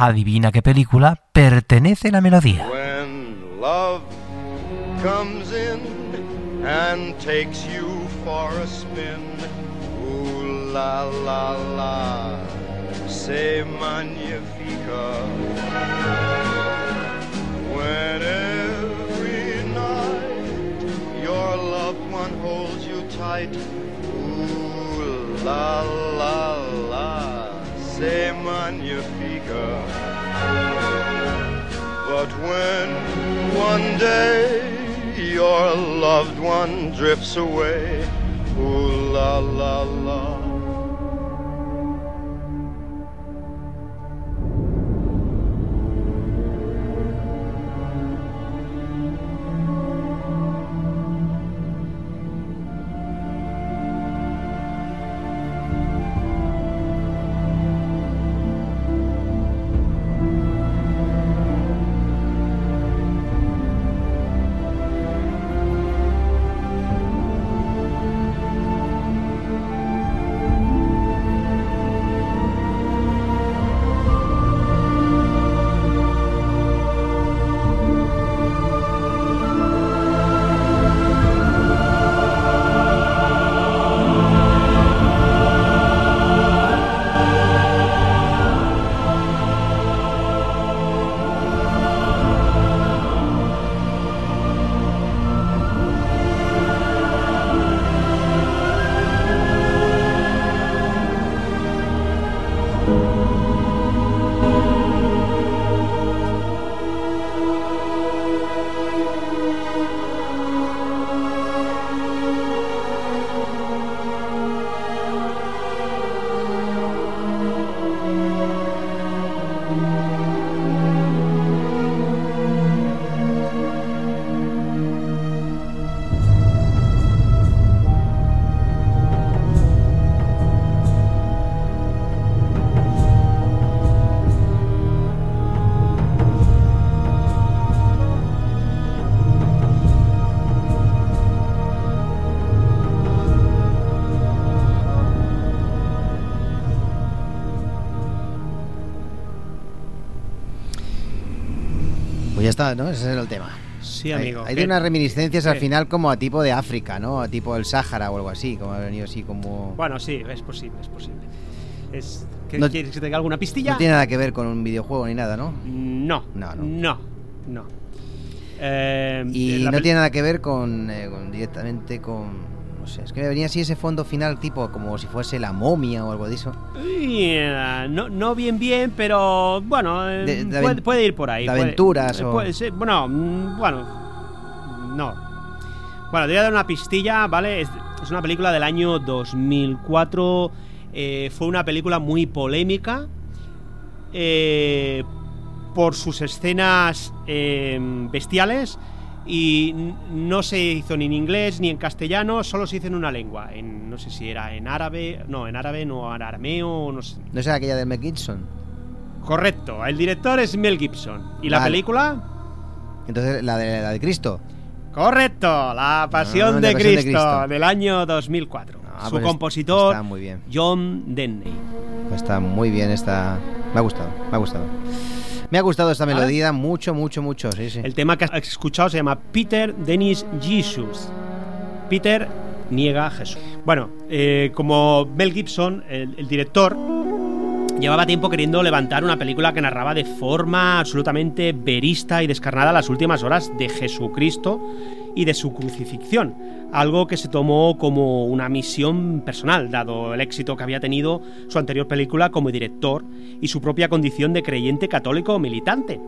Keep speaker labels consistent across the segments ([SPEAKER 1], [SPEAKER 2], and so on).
[SPEAKER 1] Adivina qué película pertenece la melodía.
[SPEAKER 2] When love comes in and takes you for a spin, ooh la la la, say magnifica. When every night your loved one holds you tight, ooh la la say magnifica. But when one day your loved one drifts away, ooh la la la.
[SPEAKER 3] Está, ¿no? Ese era el tema.
[SPEAKER 4] Sí,
[SPEAKER 3] Hay-
[SPEAKER 4] amigo.
[SPEAKER 3] Hay,
[SPEAKER 4] ¿Qué-
[SPEAKER 3] unas reminiscencias al
[SPEAKER 4] qué?
[SPEAKER 3] final como a tipo de África, ¿no? A tipo el Sáhara o algo así, como ha venido así como...
[SPEAKER 4] Bueno, sí, es posible, es posible. Es, ¿qué-
[SPEAKER 3] No-
[SPEAKER 4] ¿Quieres que te diga alguna pistilla?
[SPEAKER 3] No tiene nada que ver con un videojuego ni nada, ¿no?
[SPEAKER 4] No,
[SPEAKER 3] No, no.
[SPEAKER 4] no, no. Eh,
[SPEAKER 3] Y no tiene nada que ver con, eh, con- directamente con... Sé, es que me venía así ese fondo final tipo como si fuese la momia o algo de eso.
[SPEAKER 4] Yeah, no, no bien bien, pero bueno,
[SPEAKER 3] De- de
[SPEAKER 4] puede, ir por ahí.
[SPEAKER 3] de
[SPEAKER 4] puede-
[SPEAKER 3] aventuras o-
[SPEAKER 4] puede bueno, mm, bueno, no. Bueno, te voy a dar una pistilla, ¿vale? Es, es una película del año 2004. eh, fue una película muy polémica eh, por sus escenas eh, bestiales y no se hizo ni en inglés ni en castellano, solo se hizo en una lengua. En, no sé si era en árabe, no, en árabe, no, en arameo, no sé.
[SPEAKER 3] ¿No será aquella de Mel Gibson?
[SPEAKER 4] Correcto, el director es Mel Gibson. ¿Y la película?
[SPEAKER 3] Entonces, la de, la de Cristo.
[SPEAKER 4] Correcto, La Pasión,
[SPEAKER 3] Ah,
[SPEAKER 4] de,
[SPEAKER 3] La Pasión de
[SPEAKER 4] Cristo, del año 2004.
[SPEAKER 3] Ah,
[SPEAKER 4] Su
[SPEAKER 3] pues
[SPEAKER 4] compositor,
[SPEAKER 3] Está muy bien.
[SPEAKER 4] John Denney.
[SPEAKER 3] Está muy bien esta... Me ha gustado, me ha gustado. Me ha gustado esta melodía mucho, mucho, mucho, sí, sí.
[SPEAKER 4] El tema que has escuchado se llama Peter Dennis Jesus. Peter niega a Jesús. Bueno, eh, como Mel Gibson, el, el director, llevaba tiempo queriendo levantar una película que narraba de forma absolutamente verista y descarnada las últimas horas de Jesucristo y de su crucifixión, algo que se tomó como una misión personal, dado el éxito que había tenido su anterior película como director y su propia condición de creyente católico militante.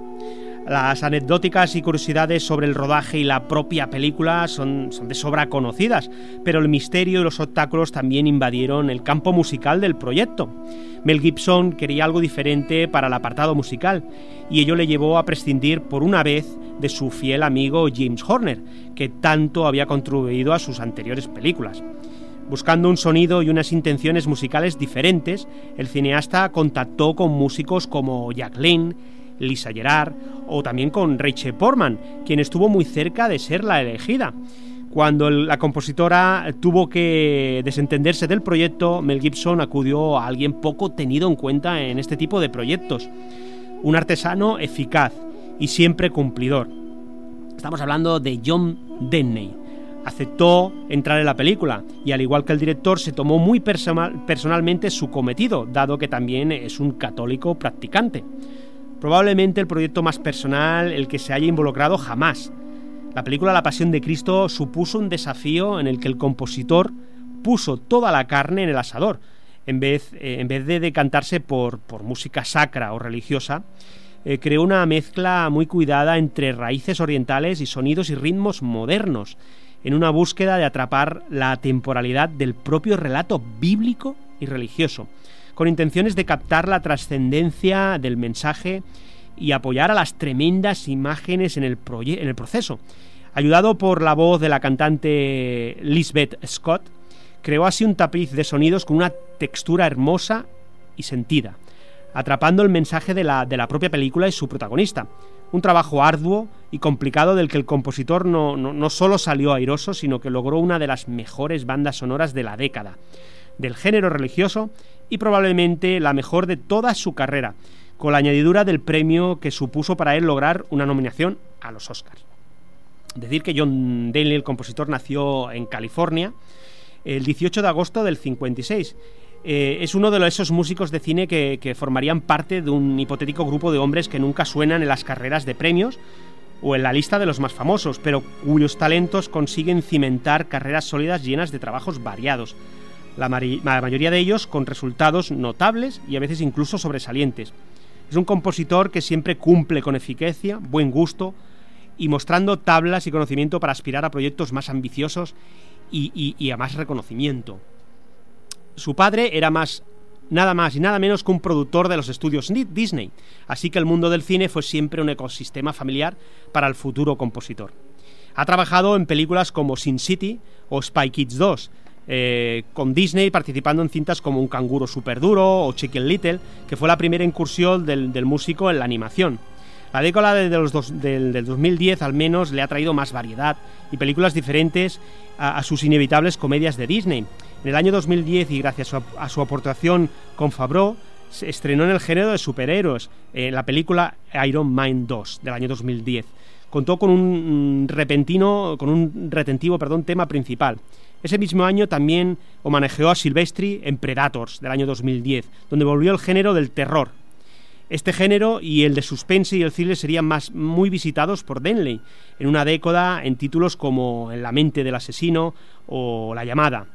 [SPEAKER 4] Las anecdóticas y curiosidades sobre el rodaje y la propia película son, son de sobra conocidas, pero el misterio y los obstáculos también invadieron el campo musical del proyecto. Mel Gibson quería algo diferente para el apartado musical, y ello le llevó a prescindir por una vez de su fiel amigo James Horner, que tanto había contribuido a sus anteriores películas. Buscando un sonido y unas intenciones musicales diferentes, el cineasta contactó con músicos como Jack Lane, Lisa Gerard o también con Rachel Portman, quien estuvo muy cerca de ser la elegida. Cuando la compositora tuvo que desentenderse del proyecto, Mel Gibson acudió a alguien poco tenido en cuenta en este tipo de proyectos. un artesano eficaz y siempre cumplidor. Estamos hablando de John Denny. Aceptó entrar en la película y al igual que el director se tomó muy personalmente su cometido, dado que también es un católico practicante. Probablemente el proyecto más personal el que se haya involucrado jamás. La película La Pasión de Cristo supuso un desafío en el que el compositor puso toda la carne en el asador, en vez, eh, en vez de decantarse por, por música sacra o religiosa, eh, creó una mezcla muy cuidada entre raíces orientales y sonidos y ritmos modernos, en una búsqueda de atrapar la temporalidad del propio relato bíblico y religioso, con intenciones de captar la trascendencia del mensaje y apoyar a las tremendas imágenes en el, en el proceso. Ayudado por la voz de la cantante Lisbeth Scott, creó así un tapiz de sonidos con una textura hermosa y sentida, atrapando el mensaje de la, de la propia película y su protagonista. Un trabajo arduo y complicado del que el compositor no, no, no solo salió airoso, sino que logró una de las mejores bandas sonoras de la década, del género religioso y probablemente la mejor de toda su carrera, con la añadidura del premio que supuso para él lograr una nominación a los Oscars. Decir que John Daly, el compositor, nació en California, el 18 de agosto del 56. Eh, es uno de esos músicos de cine que, que, formarían parte de un hipotético grupo de hombres que nunca suenan en las carreras de premios o en la lista de los más famosos, pero cuyos talentos consiguen cimentar carreras sólidas llenas de trabajos variados, la, mayoría de ellos con resultados notables y a veces incluso sobresalientes. Es un compositor que siempre cumple con eficacia, buen gusto y mostrando tablas y conocimiento para aspirar a proyectos más ambiciosos y, a más reconocimiento. Su padre era más nada más y nada menos que un productor de los estudios Disney, así que el mundo del cine fue siempre un ecosistema familiar para el futuro compositor. Ha trabajado en películas como Sin City o Spy Kids 2, eh, con Disney participando en cintas como Un canguro super duro o Chicken Little, que fue la primera incursión del músico en la animación. La década de los del, 2010 al menos le ha traído más variedad y películas diferentes a, sus inevitables comedias de Disney. En el año 2010 y gracias a su, aportación con Favreau, se estrenó en el género de superhéroes en la película Iron Man 2 del año 2010. Contó con un repentino, con un retentivo, perdón, tema principal. Ese mismo año también homenajeó a Silvestri en Predators del año 2010, donde volvió el género del terror, este género y el de suspense y el thriller serían más muy visitados por Denley en una década en títulos como En la mente del asesino o La llamada.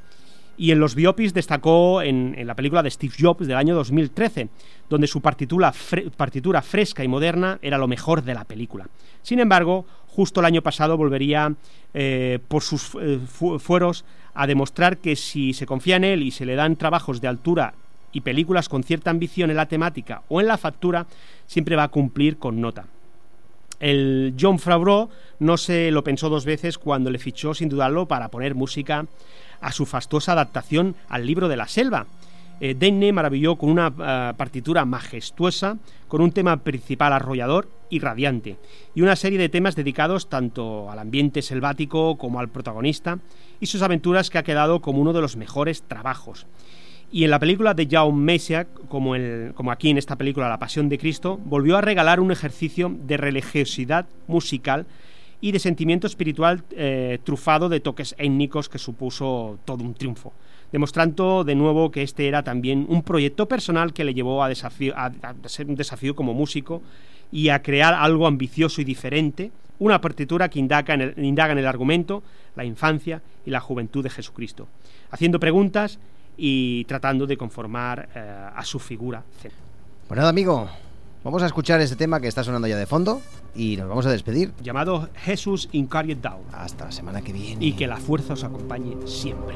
[SPEAKER 4] Y en los biopics destacó en, la película de Steve Jobs del año 2013, donde su partitura, partitura fresca y moderna era lo mejor de la película. Sin embargo, justo el año pasado volvería eh, por sus eh, fueros a demostrar que si se confía en él y se le dan trabajos de altura y películas con cierta ambición en la temática o en la factura, siempre va a cumplir con nota. El John Favreau no se lo pensó dos veces cuando le fichó, sin dudarlo, para poner música a su fastuosa adaptación al libro de la selva. Eh, Denne maravilló con una eh, partitura majestuosa, con un tema principal arrollador y radiante, y una serie de temas dedicados tanto al ambiente selvático como al protagonista y sus aventuras que ha quedado como uno de los mejores trabajos. Y en la película de Jaume Messiac, como, como aquí en esta película La Pasión de Cristo, volvió a regalar un ejercicio de religiosidad musical y de sentimiento espiritual eh, trufado de toques étnicos que supuso todo un triunfo, demostrando de nuevo que este era también un proyecto personal que le llevó a, desafío, a, ser un desafío como músico y a crear algo ambicioso y diferente, una partitura que indaga en, el, indaga en el argumento, la infancia y la juventud de Jesucristo, haciendo preguntas y tratando de conformar eh, a su figura.
[SPEAKER 3] Pues nada, amigo, vamos a escuchar este tema que está sonando ya de fondo y nos vamos a despedir.
[SPEAKER 4] Llamado Jesús Incarnate Down.
[SPEAKER 3] Hasta la semana que viene.
[SPEAKER 4] Y que la fuerza os acompañe siempre.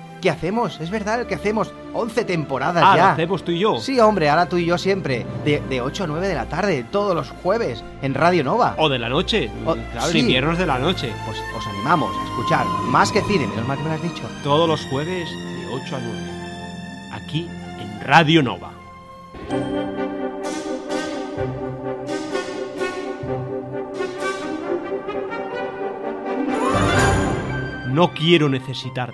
[SPEAKER 3] que hacemos, es verdad, el que hacemos. 11 temporadas
[SPEAKER 4] Ah, lo
[SPEAKER 3] ya.
[SPEAKER 4] hacemos tú y yo.
[SPEAKER 3] Sí, hombre, ahora tú y yo siempre. De, de 8 a 9 de la tarde, todos los jueves, en Radio Nova.
[SPEAKER 4] O de la noche.
[SPEAKER 3] O-
[SPEAKER 4] claro,
[SPEAKER 3] sí.
[SPEAKER 4] inviernos de la noche.
[SPEAKER 3] Pues os animamos a escuchar más que cine, menos mal que me lo has dicho.
[SPEAKER 4] Todos los jueves de 8 a 9. Aquí en Radio Nova. No quiero necesitarte,